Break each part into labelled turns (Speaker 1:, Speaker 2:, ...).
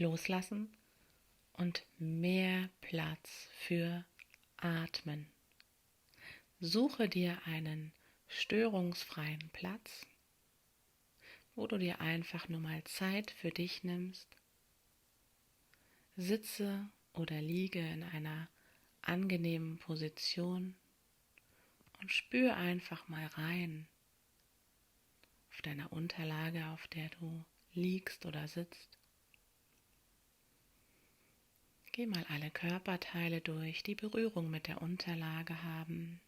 Speaker 1: loslassen und mehr Platz für Atmen. Suche dir einen störungsfreien Platz, wo du dir einfach nur mal Zeit für dich nimmst. Sitze oder liege in einer angenehmen Position und spür einfach mal rein auf deiner Unterlage, auf der du liegst oder sitzt. Geh mal alle Körperteile durch, die Berührung mit der Unterlage haben.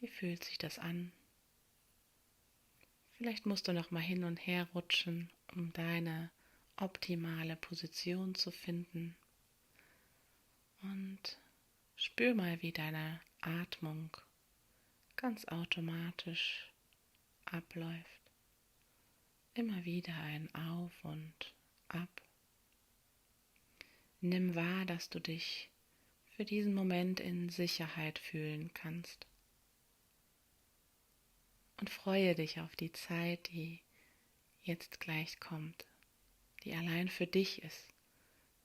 Speaker 1: Wie fühlt sich das an? Vielleicht musst du noch mal hin und her rutschen, um deine optimale Position zu finden. Und spür mal, wie deine Atmung ganz automatisch abläuft. Immer wieder ein Auf und Ab. Nimm wahr, dass du dich für diesen Moment in Sicherheit fühlen kannst. Und freue dich auf die Zeit, die jetzt gleich kommt, die allein für dich ist,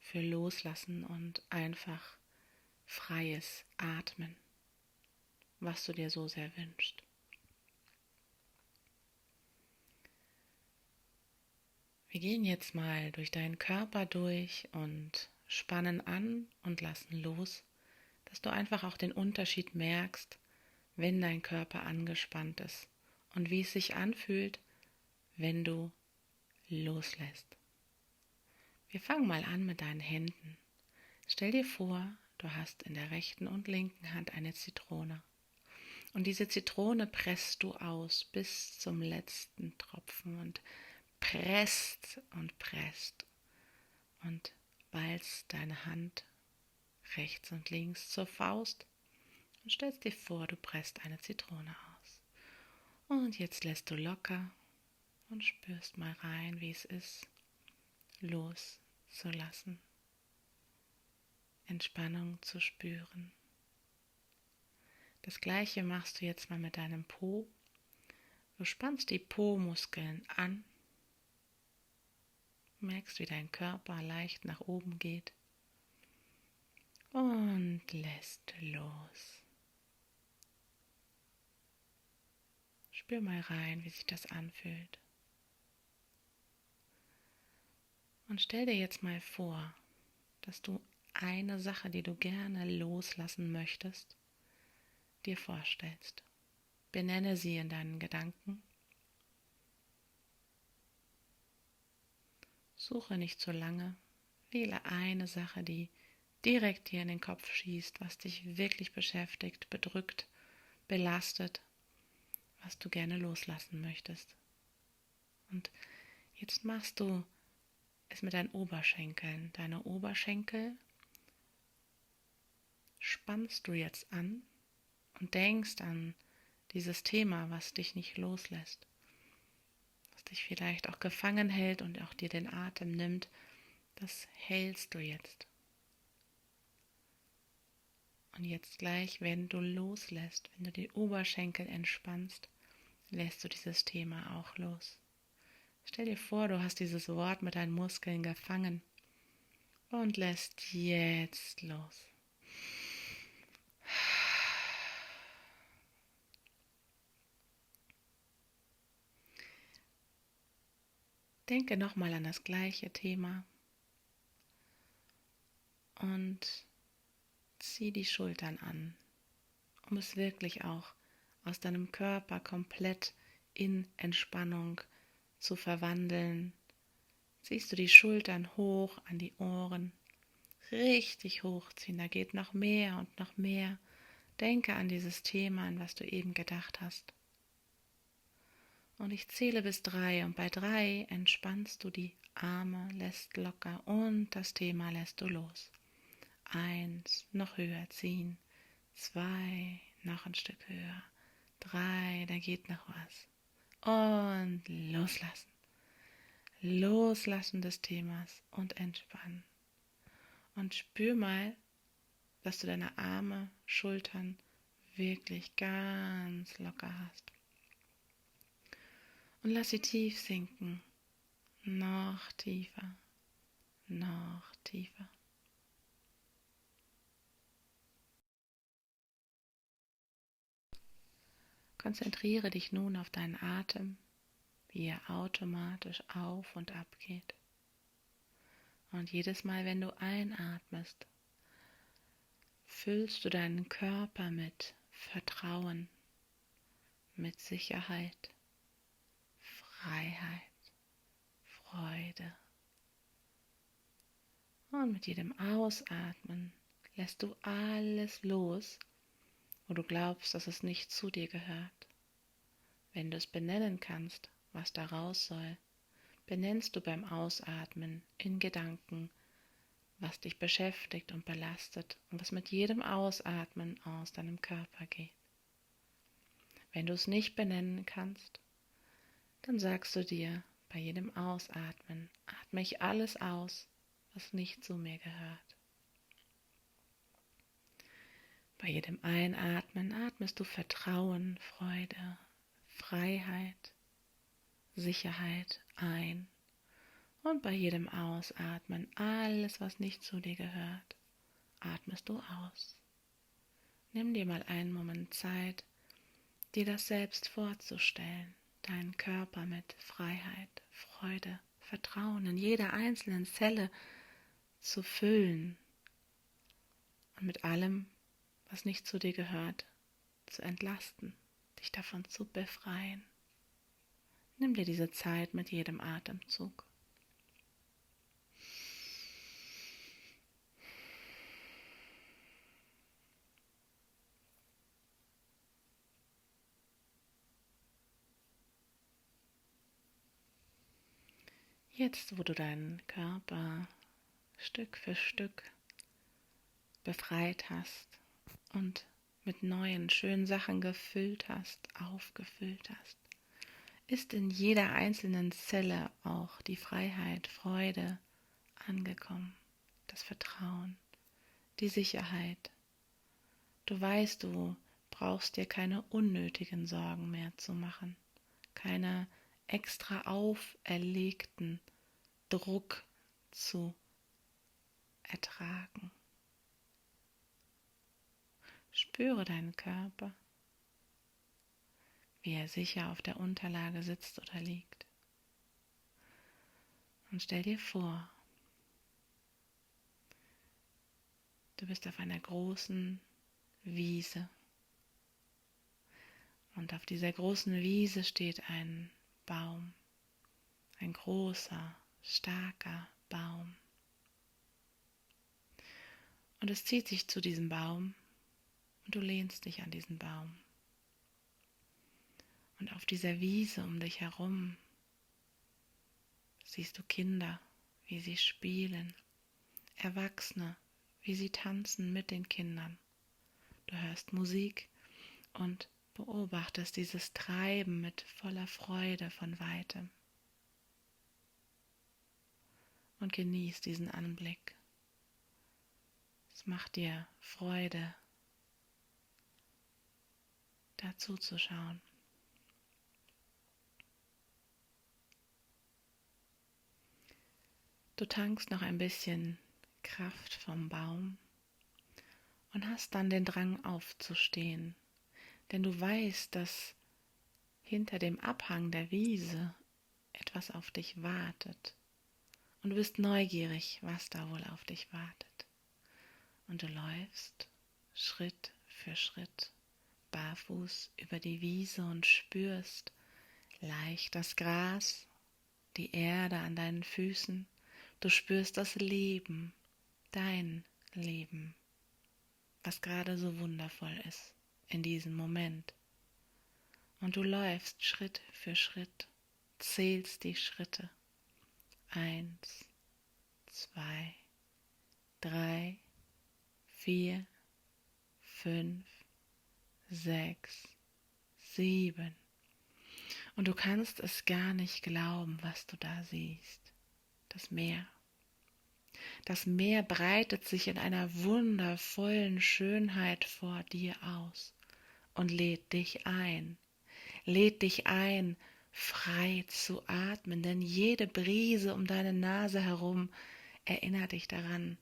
Speaker 1: für Loslassen und einfach freies Atmen, was du dir so sehr wünschst. Wir gehen jetzt mal durch deinen Körper durch und spannen an und lassen los, dass du einfach auch den Unterschied merkst, wenn dein Körper angespannt ist und wie es sich anfühlt, wenn du loslässt. Wir fangen mal an mit deinen Händen. Stell dir vor, du hast in der rechten und linken Hand eine Zitrone. Und diese Zitrone presst du aus bis zum letzten Tropfen und presst und presst. Und ballst deine Hand rechts und links zur Faust und stellst dir vor, du presst eine Zitrone aus. Und jetzt lässt du locker und spürst mal rein, wie es ist, loszulassen, Entspannung zu spüren. Das gleiche machst du jetzt mal mit deinem Po. Du spannst die Po-Muskeln an merkst, wie dein Körper leicht nach oben geht und lässt los. Spür mal rein, wie sich das anfühlt. Und stell dir jetzt mal vor, dass du eine Sache, die du gerne loslassen möchtest, dir vorstellst. Benenne sie in deinen Gedanken Suche nicht zu lange. Wähle eine Sache, die direkt dir in den Kopf schießt, was dich wirklich beschäftigt, bedrückt, belastet, was du gerne loslassen möchtest. Und jetzt machst du es mit deinen Oberschenkeln. Deine Oberschenkel spannst du jetzt an und denkst an dieses Thema, was dich nicht loslässt dich vielleicht auch gefangen hält und auch dir den Atem nimmt, das hältst du jetzt. Und jetzt gleich, wenn du loslässt, wenn du die Oberschenkel entspannst, lässt du dieses Thema auch los. Stell dir vor, du hast dieses Wort mit deinen Muskeln gefangen und lässt jetzt los. Denke nochmal an das gleiche Thema und zieh die Schultern an, um es wirklich auch aus deinem Körper komplett in Entspannung zu verwandeln. Ziehst du die Schultern hoch an die Ohren, richtig hochziehen, da geht noch mehr und noch mehr. Denke an dieses Thema, an was du eben gedacht hast. Und ich zähle bis drei und bei drei entspannst du die Arme, lässt locker und das Thema lässt du los. Eins, noch höher ziehen. Zwei, noch ein Stück höher. Drei, da geht noch was. Und loslassen. Loslassen des Themas und entspannen. Und spür mal, dass du deine Arme, Schultern wirklich ganz locker hast. Und lass sie tief sinken. Noch tiefer. noch tiefer. Konzentriere dich nun auf deinen Atem, wie er automatisch auf und ab geht. Und jedes Mal, wenn du einatmest, füllst du deinen Körper mit Vertrauen, mit Sicherheit, Freiheit, Freude. Und mit jedem Ausatmen lässt du alles los, wo du glaubst, dass es nicht zu dir gehört. Wenn du es benennen kannst, was da raus soll, benennst du beim Ausatmen in Gedanken, was dich beschäftigt und belastet und was mit jedem Ausatmen aus deinem Körper geht. Wenn du es nicht benennen kannst, dann sagst du dir bei jedem Ausatmen, atme ich alles aus, was nicht zu mir gehört. Bei jedem Einatmen atmest du Vertrauen, Freude, Freiheit, Sicherheit ein. Und bei jedem Ausatmen alles, was nicht zu dir gehört, atmest du aus. Nimm dir mal einen Moment Zeit, dir das selbst vorzustellen, deinen Körper mit Freiheit, Freude, Vertrauen in jeder einzelnen Zelle zu füllen und mit allem, was nicht zu dir gehört, zu entlasten, dich davon zu befreien. Nimm dir diese Zeit mit jedem Atemzug. Jetzt, wo du deinen Körper Stück für Stück befreit hast und mit neuen, schönen Sachen gefüllt hast, aufgefüllt hast, ist in jeder einzelnen Zelle auch die Freiheit, Freude angekommen, das Vertrauen, die Sicherheit. Du weißt, du brauchst dir keine unnötigen Sorgen mehr zu machen, keine extra auferlegten Druck zu ertragen. Spüre deinen Körper wie er sicher auf der Unterlage sitzt oder liegt. Und stell dir vor, du bist auf einer großen Wiese. Und auf dieser großen Wiese steht ein Baum, ein großer, starker Baum. Und es zieht sich zu diesem Baum und du lehnst dich an diesen Baum. Und auf dieser Wiese um dich herum siehst du Kinder, wie sie spielen, Erwachsene, wie sie tanzen mit den Kindern. Du hörst Musik und beobachtest dieses Treiben mit voller Freude von weitem. Und genießt diesen Anblick. Es macht dir Freude, dazu zu schauen. Du tankst noch ein bisschen Kraft vom Baum und hast dann den Drang aufzustehen, denn du weißt, dass hinter dem Abhang der Wiese etwas auf dich wartet. Und du bist neugierig, was da wohl auf dich wartet. Und du läufst Schritt für Schritt barfuß über die Wiese und spürst leicht das Gras, die Erde an deinen Füßen. Du spürst das Leben, dein Leben, was gerade so wundervoll ist in diesem Moment. Und du läufst Schritt für Schritt, zählst die Schritte. Eins, zwei, drei, vier, fünf, sechs, sieben. Und du kannst es gar nicht glauben, was du da siehst das Meer. Das Meer breitet sich in einer wundervollen Schönheit vor dir aus und lädt dich ein, lädt dich ein, frei zu atmen, denn jede Brise um deine Nase herum erinnere dich daran,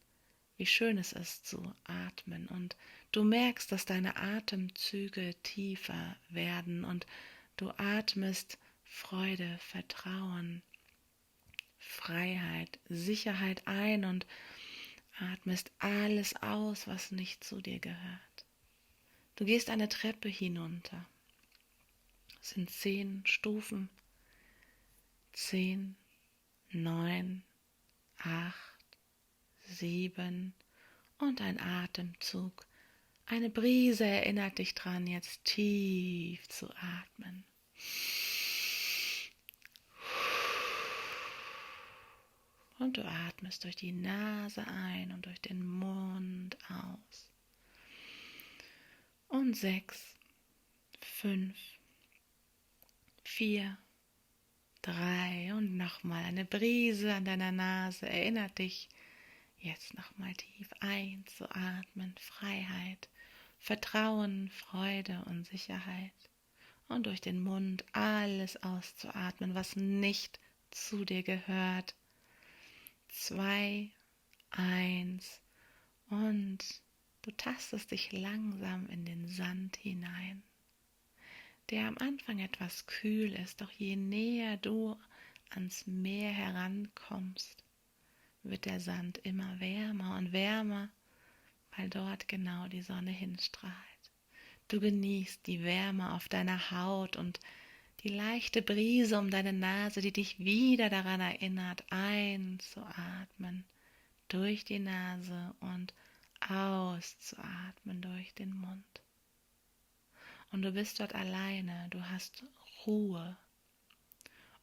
Speaker 1: wie schön es ist zu atmen und du merkst, dass deine Atemzüge tiefer werden und du atmest Freude, Vertrauen, Freiheit, Sicherheit ein und atmest alles aus, was nicht zu dir gehört. Du gehst eine Treppe hinunter. Es sind zehn Stufen. Zehn, neun, acht, sieben und ein Atemzug. Eine Brise erinnert dich dran, jetzt tief zu atmen. Und du atmest durch die Nase ein und durch den Mund aus. Und sechs, fünf, vier, drei und nochmal eine Brise an deiner Nase erinnert dich, jetzt nochmal tief einzuatmen, Freiheit, Vertrauen, Freude und Sicherheit. Und durch den Mund alles auszuatmen, was nicht zu dir gehört. Zwei, eins und du tastest dich langsam in den Sand hinein der am Anfang etwas kühl ist, doch je näher du ans Meer herankommst, wird der Sand immer wärmer und wärmer, weil dort genau die Sonne hinstrahlt. Du genießt die Wärme auf deiner Haut und die leichte Brise um deine Nase, die dich wieder daran erinnert, einzuatmen durch die Nase und auszuatmen durch den Mund und du bist dort alleine, du hast Ruhe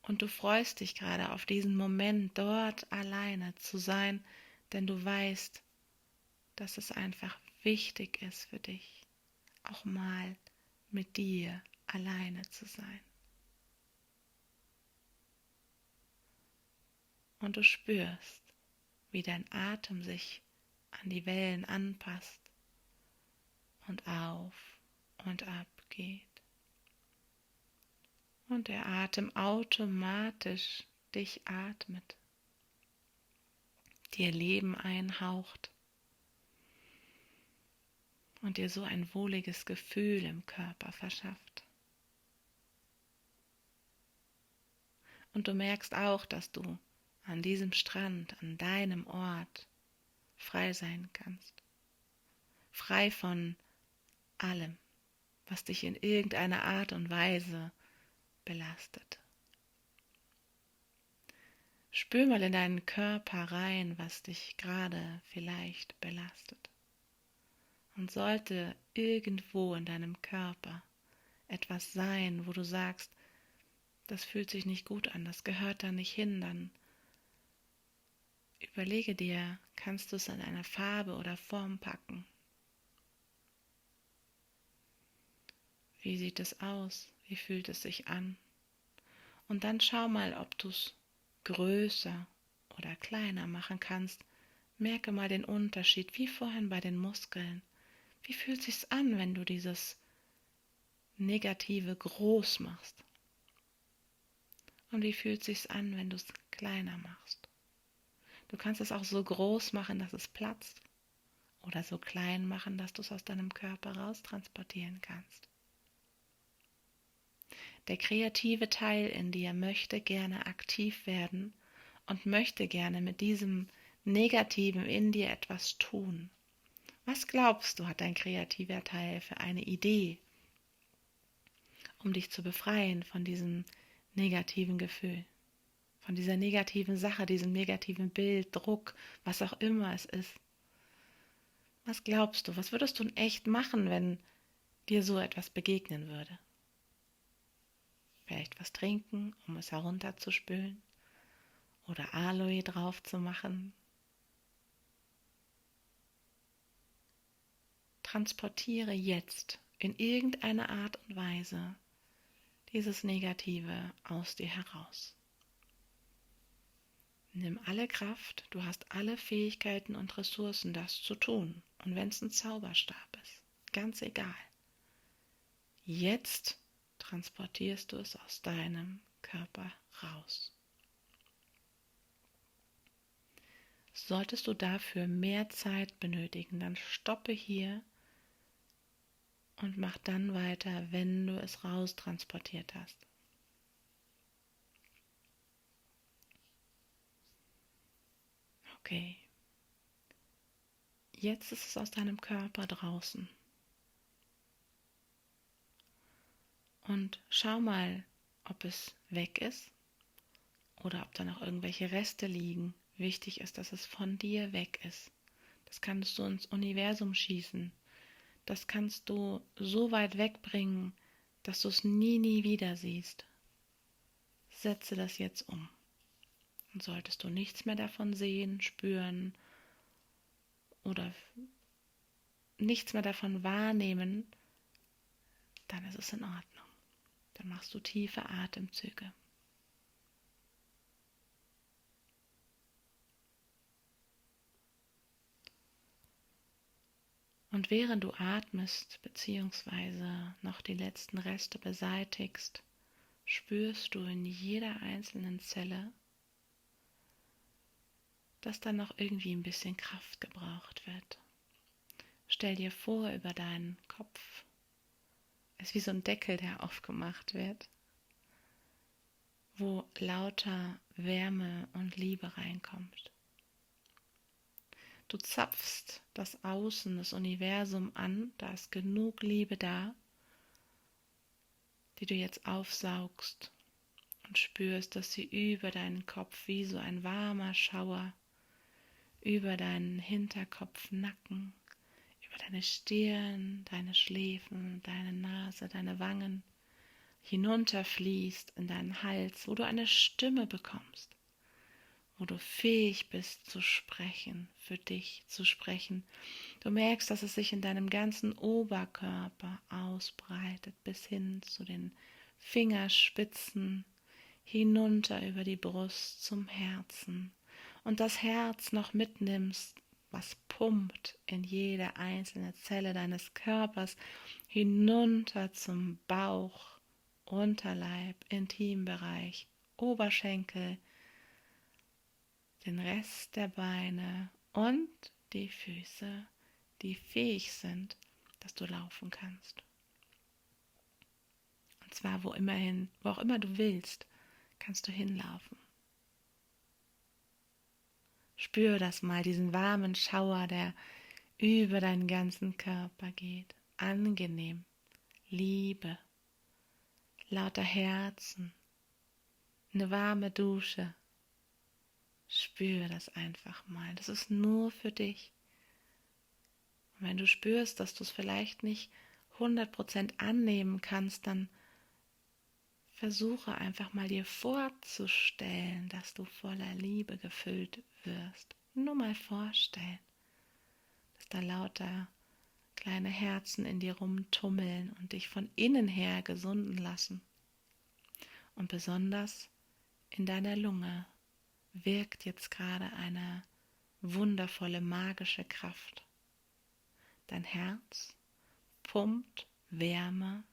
Speaker 1: und du freust dich gerade auf diesen Moment, dort alleine zu sein, denn du weißt, dass es einfach wichtig ist für dich, auch mal mit dir alleine zu sein. Und du spürst, wie dein Atem sich an die Wellen anpasst und auf und ab geht und der Atem automatisch dich atmet, dir Leben einhaucht und dir so ein wohliges Gefühl im Körper verschafft. Und du merkst auch, dass du an diesem Strand, an deinem Ort frei sein kannst. Frei von allem was dich in irgendeiner Art und Weise belastet. Spür mal in deinen Körper rein, was dich gerade vielleicht belastet. Und sollte irgendwo in deinem Körper etwas sein, wo du sagst, das fühlt sich nicht gut an, das gehört da nicht hin, dann überlege dir, kannst du es in einer Farbe oder Form packen Wie sieht es aus? Wie fühlt es sich an? Und dann schau mal, ob du es größer oder kleiner machen kannst. Merke mal den Unterschied, wie vorhin bei den Muskeln. Wie fühlt sich's an, wenn du dieses Negative groß machst? Und wie fühlt sich's an, wenn du es kleiner machst? Du kannst es auch so groß machen, dass es platzt, oder so klein machen, dass du es aus deinem Körper raustransportieren kannst. Der kreative Teil in dir möchte gerne aktiv werden und möchte gerne mit diesem Negativen in dir etwas tun. Was glaubst du, hat dein kreativer Teil für eine Idee, um dich zu befreien von diesem negativen Gefühl, von dieser negativen Sache, diesem negativen Bild, Druck, was auch immer es ist? Was glaubst du, was würdest du in echt machen, wenn dir so etwas begegnen würde? vielleicht was trinken, um es herunterzuspülen oder Aloe drauf zu machen. Transportiere jetzt in irgendeiner Art und Weise dieses Negative aus dir heraus. Nimm alle Kraft, du hast alle Fähigkeiten und Ressourcen, das zu tun. Und wenn es ein Zauberstab ist, ganz egal. Jetzt transportierst du es aus deinem Körper raus. Solltest du dafür mehr Zeit benötigen, dann stoppe hier und mach dann weiter, wenn du es raustransportiert hast. Okay. Jetzt ist es aus deinem Körper draußen. Und schau mal, ob es weg ist oder ob da noch irgendwelche Reste liegen. Wichtig ist, dass es von dir weg ist. Das kannst du ins Universum schießen. Das kannst du so weit wegbringen, dass du es nie, nie wieder siehst. Setze das jetzt um. Und solltest du nichts mehr davon sehen, spüren oder nichts mehr davon wahrnehmen, dann ist es in Ordnung. Dann machst du tiefe Atemzüge. Und während du atmest bzw. noch die letzten Reste beseitigst, spürst du in jeder einzelnen Zelle, dass dann noch irgendwie ein bisschen Kraft gebraucht wird. Stell dir vor, über deinen Kopf ist wie so ein Deckel, der aufgemacht wird, wo lauter Wärme und Liebe reinkommt. Du zapfst das Außen, das Universum an, da ist genug Liebe da, die du jetzt aufsaugst und spürst, dass sie über deinen Kopf wie so ein warmer Schauer über deinen Hinterkopf, Nacken, über deine Stirn, deine Schläfen, deine Nase, deine Wangen hinunterfließt in deinen Hals, wo du eine Stimme bekommst, wo du fähig bist zu sprechen, für dich zu sprechen. Du merkst, dass es sich in deinem ganzen Oberkörper ausbreitet, bis hin zu den Fingerspitzen, hinunter über die Brust zum Herzen und das Herz noch mitnimmst, was pumpt in jede einzelne Zelle deines Körpers hinunter zum Bauch, Unterleib, Intimbereich, Oberschenkel, den Rest der Beine und die Füße, die fähig sind, dass du laufen kannst. Und zwar wo immerhin, wo auch immer du willst, kannst du hinlaufen. Spür das mal, diesen warmen Schauer, der über deinen ganzen Körper geht. Angenehm, Liebe, lauter Herzen, eine warme Dusche. Spür das einfach mal. Das ist nur für dich. Und wenn du spürst, dass du es vielleicht nicht 100% annehmen kannst, dann Versuche einfach mal dir vorzustellen, dass du voller Liebe gefüllt wirst. Nur mal vorstellen, dass da lauter kleine Herzen in dir rumtummeln und dich von innen her gesunden lassen. Und besonders in deiner Lunge wirkt jetzt gerade eine wundervolle magische Kraft. Dein Herz pumpt Wärme,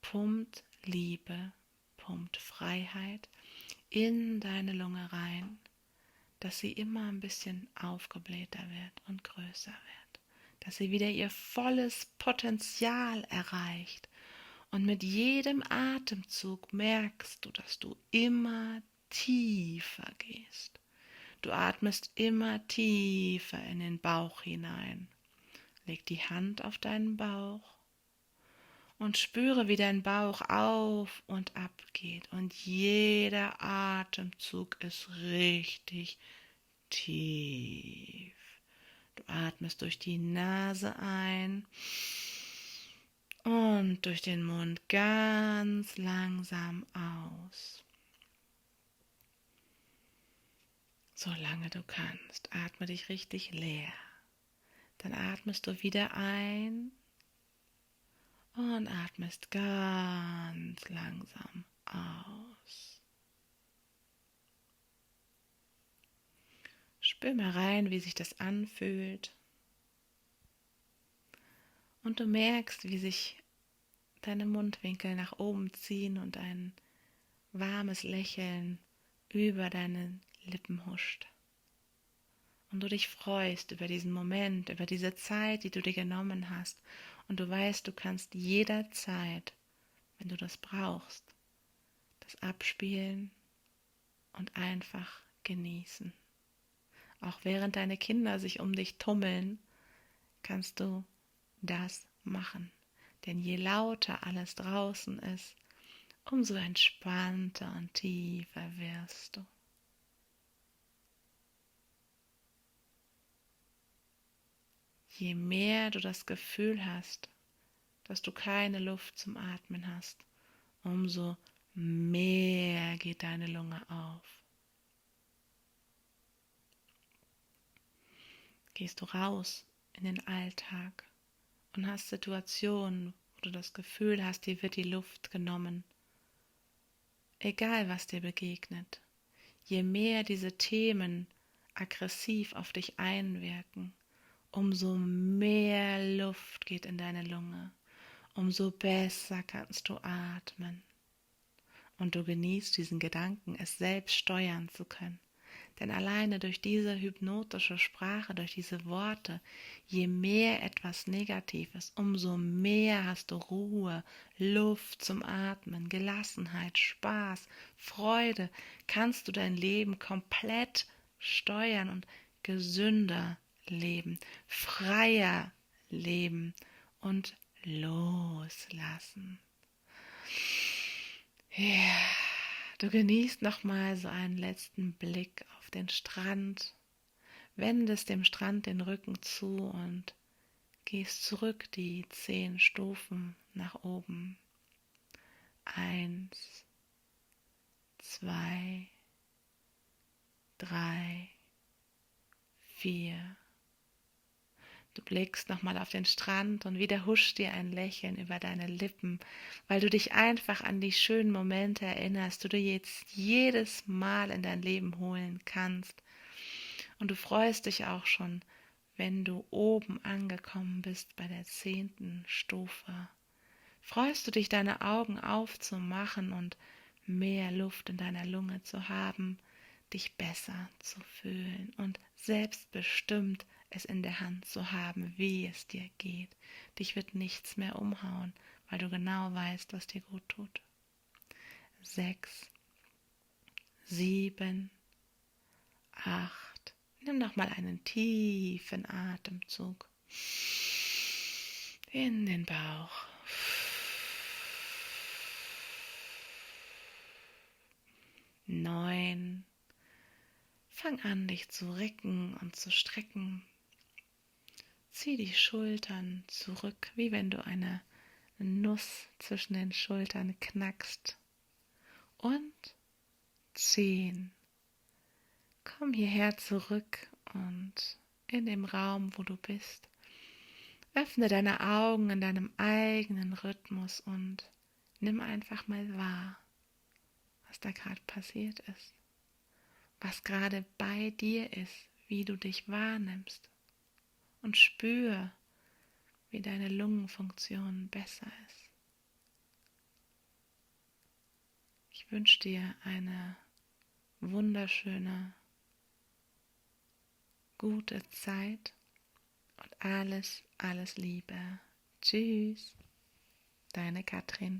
Speaker 1: pumpt Liebe, pumpt Freiheit in deine Lunge rein, dass sie immer ein bisschen aufgeblähter wird und größer wird, dass sie wieder ihr volles Potenzial erreicht. Und mit jedem Atemzug merkst du, dass du immer tiefer gehst. Du atmest immer tiefer in den Bauch hinein. Leg die Hand auf deinen Bauch und spüre, wie dein Bauch auf und ab geht. Und jeder Atemzug ist richtig tief. Du atmest durch die Nase ein und durch den Mund ganz langsam aus. Solange du kannst, atme dich richtig leer. Dann atmest du wieder ein und atmest ganz langsam aus. Spür mal rein, wie sich das anfühlt. Und du merkst, wie sich deine Mundwinkel nach oben ziehen und ein warmes Lächeln über deine Lippen huscht. und du dich freust über diesen Moment, über diese Zeit, die du dir genommen hast und du weißt, du kannst jederzeit, wenn du das brauchst, das abspielen und einfach genießen. Auch während deine Kinder sich um dich tummeln, kannst du das machen. Denn je lauter alles draußen ist, umso entspannter und tiefer wirst du. Je mehr du das Gefühl hast, dass du keine Luft zum Atmen hast, umso mehr geht deine Lunge auf. Gehst du raus in den Alltag und hast Situationen, wo du das Gefühl hast, dir wird die Luft genommen. Egal, was dir begegnet, je mehr diese Themen aggressiv auf dich einwirken, umso mehr Luft geht in deine Lunge, umso besser kannst du atmen. Und du genießt diesen Gedanken, es selbst steuern zu können. Denn alleine durch diese hypnotische Sprache, durch diese Worte, je mehr etwas Negatives, umso mehr hast du Ruhe, Luft zum Atmen, Gelassenheit, Spaß, Freude, kannst du dein Leben komplett steuern und gesünder leben, freier leben und loslassen. Ja, du genießt nochmal so einen letzten Blick auf den Strand, wendest dem Strand den Rücken zu und gehst zurück die zehn Stufen nach oben. Eins, zwei, drei, vier, Du blickst nochmal auf den Strand und wieder huscht dir ein Lächeln über deine Lippen, weil du dich einfach an die schönen Momente erinnerst, die du jetzt jedes Mal in dein Leben holen kannst. Und du freust dich auch schon, wenn du oben angekommen bist bei der zehnten Stufe. Freust du dich, deine Augen aufzumachen und mehr Luft in deiner Lunge zu haben, dich besser zu fühlen und selbstbestimmt es in der Hand zu haben, wie es dir geht. Dich wird nichts mehr umhauen, weil du genau weißt, was dir gut tut. Sechs, sieben, acht. Nimm noch mal einen tiefen Atemzug in den Bauch. Neun. Fang an, dich zu recken und zu strecken. Zieh die Schultern zurück, wie wenn du eine Nuss zwischen den Schultern knackst. Und zehn. Komm hierher zurück und in dem Raum, wo du bist. Öffne deine Augen in deinem eigenen Rhythmus und nimm einfach mal wahr, was da gerade passiert ist, was gerade bei dir ist, wie du dich wahrnimmst und spür, wie deine Lungenfunktion besser ist. Ich wünsche dir eine wunderschöne, gute Zeit und alles, alles Liebe. Tschüss, deine Katrin.